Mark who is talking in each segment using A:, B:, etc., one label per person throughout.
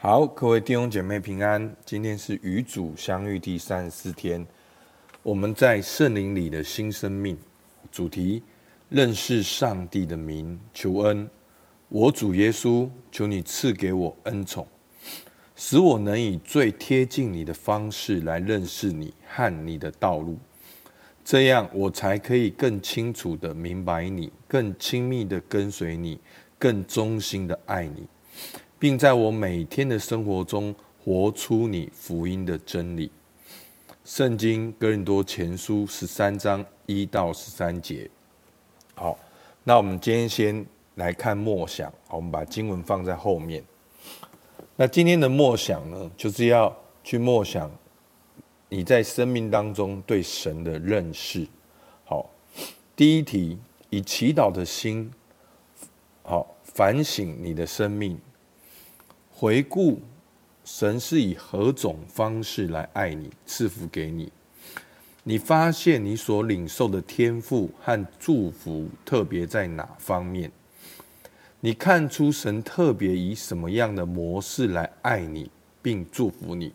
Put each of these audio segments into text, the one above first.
A: 好，各位弟兄姐妹平安。今天是与主相遇第三十四天，我们在圣灵里的新生命主题：认识上帝的名，求恩。我主耶稣，求你赐给我恩宠，使我能以最贴近你的方式来认识你和你的道路，这样我才可以更清楚地明白你，更亲密地跟随你，更忠心地爱你。并在我每天的生活中活出你福音的真理。圣经哥林多前书十三章一到十三节。好，那我们今天先来看默想。我们把经文放在后面。那今天的默想呢，就是要去默想你在生命当中对神的认识。好，第一题，以祈祷的心，好，反省你的生命。回顾神是以何种方式来爱你、赐福给你？你发现你所领受的天赋和祝福特别在哪方面？你看出神特别以什么样的模式来爱你并祝福你？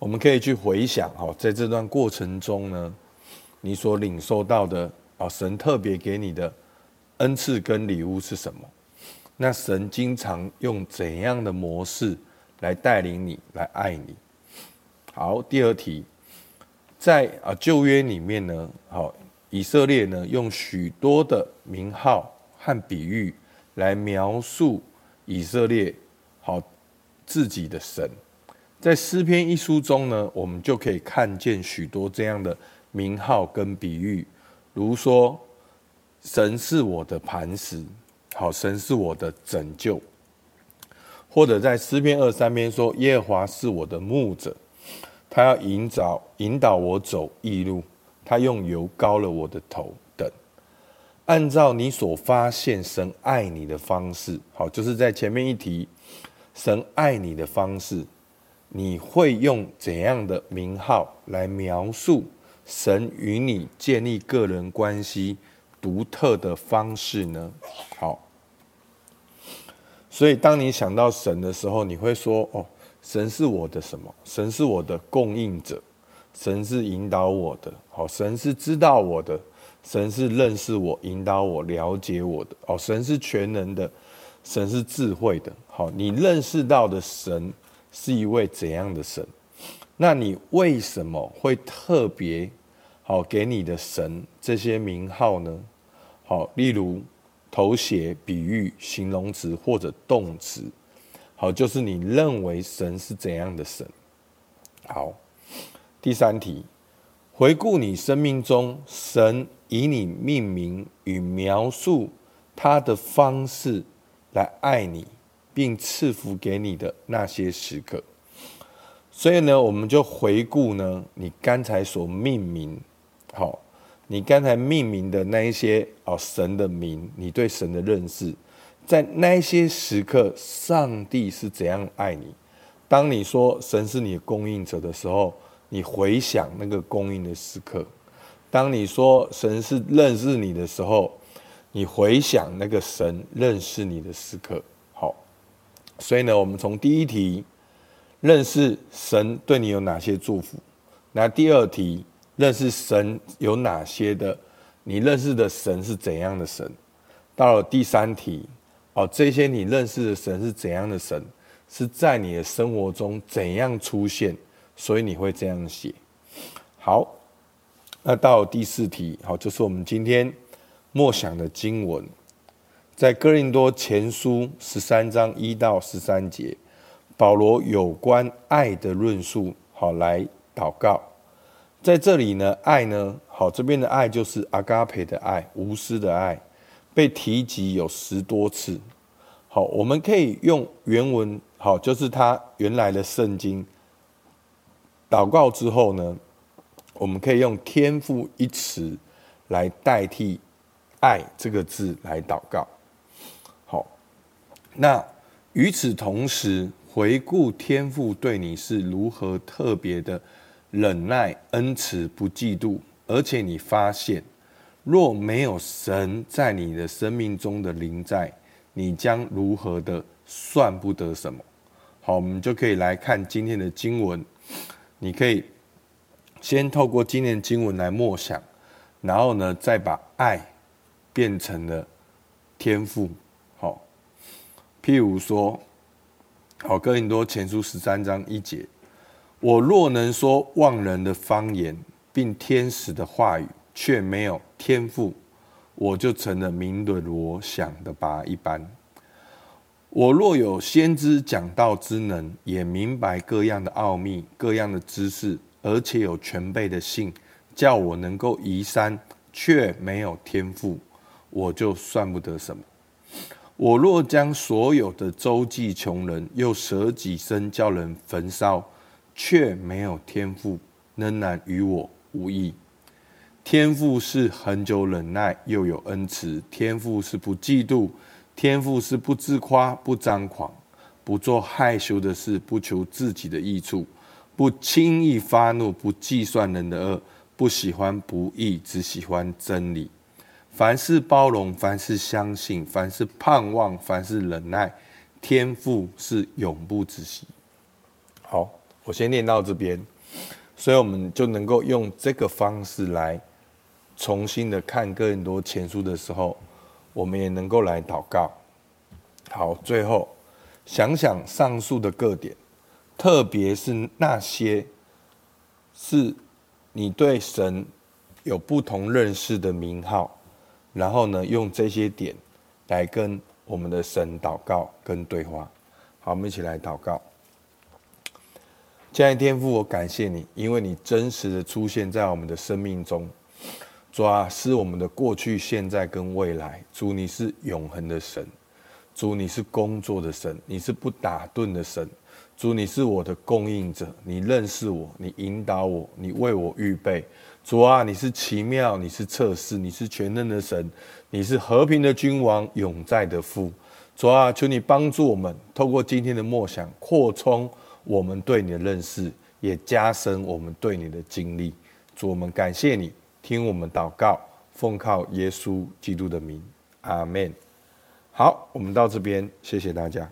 A: 我们可以去回想哦，在这段过程中呢，你所领受到的啊，神特别给你的恩赐跟礼物是什么？那神经常用怎样的模式来带领你，来爱你？好，第二题，在啊旧约里面呢，好，以色列呢用许多的名号和比喻来描述以色列好自己的神，在诗篇一书中呢，我们就可以看见许多这样的名号跟比喻，如说神是我的磐石。好，神是我的拯救，或者在诗篇二三篇说，耶和华是我的牧者，他要引导引导我走义路，他用油膏了我的头等。按照你所发现神爱你的方式，好，就是在前面一题，神爱你的方式，你会用怎样的名号来描述神与你建立个人关系独特的方式呢？好。所以，当你想到神的时候，你会说：“哦，神是我的什么？神是我的供应者，神是引导我的。好，神是知道我的，神是认识我、引导我、了解我的。哦，神是全能的，神是智慧的。好，你认识到的神是一位怎样的神？那你为什么会特别好给你的神这些名号呢？好，例如。头衔、比喻、形容词或者动词，好，就是你认为神是怎样的神？好，第三题，回顾你生命中神以你命名与描述他的方式来爱你，并赐福给你的那些时刻。所以呢，我们就回顾呢，你刚才所命名，好。你刚才命名的那一些哦，神的名，你对神的认识，在那一些时刻，上帝是怎样爱你？当你说神是你的供应者的时候，你回想那个供应的时刻；当你说神是认识你的时候，你回想那个神认识你的时刻。好，所以呢，我们从第一题认识神对你有哪些祝福，那第二题。认识神有哪些的？你认识的神是怎样的神？到了第三题，哦，这些你认识的神是怎样的神？是在你的生活中怎样出现？所以你会这样写。好，那到第四题，好，就是我们今天默想的经文，在哥林多前书十三章一到十三节，保罗有关爱的论述，好，来祷告。在这里呢，爱呢，好，这边的爱就是阿嘎培的爱，无私的爱，被提及有十多次。好，我们可以用原文，好，就是他原来的圣经。祷告之后呢，我们可以用天赋一词来代替爱这个字来祷告。好，那与此同时，回顾天赋对你是如何特别的。忍耐、恩慈、不嫉妒，而且你发现，若没有神在你的生命中的临在，你将如何的算不得什么。好，我们就可以来看今天的经文。你可以先透过今天的经文来默想，然后呢，再把爱变成了天赋。好，譬如说，好，哥林多前书十三章一节：我若能说万人的方言，并天使的话语，却没有天赋，我就成了明伦罗想的拔一般。我若有先知讲道之能，也明白各样的奥秘、各样的知识，而且有全备的信，叫我能够移山，却没有天赋，我就算不得什么。我若将所有的周济穷人，又舍己身叫人焚烧，却没有天赋，仍然与我无异。天赋是恒久忍耐，又有恩慈；天赋是不嫉妒。天赋是不自夸、不张狂、不做害羞的事、不求自己的益处、不轻易发怒、不计算人的恶、不喜欢不义，只喜欢真理。凡事包容，凡事相信，凡事盼望，凡事忍耐。天赋是永不止息。好，我先念到这边，所以我们就能够用这个方式来重新的看哥林多前书的时候。我们也能够来祷告。好，最后想想上述的各点，特别是那些是你对神有不同认识的名号，然后呢，用这些点来跟我们的神祷告跟对话。好，我们一起来祷告。亲爱的天父，我感谢你，因为你真实的出现在我们的生命中。主啊，是我们的过去、现在跟未来。主，你是永恒的神。主，你是工作的神，你是不打盹的神。主，你是我的供应者，你认识我，你引导我，你为我预备。主啊，你是奇妙，你是测试，你是全能的神，你是和平的君王，永在的父。主啊，求你帮助我们，透过今天的默想，扩充我们对你的认识，也加深我们对你的经历。主，我们感谢你。听我们祷告，奉靠耶稣基督的名，阿门。好，我们到这边，谢谢大家。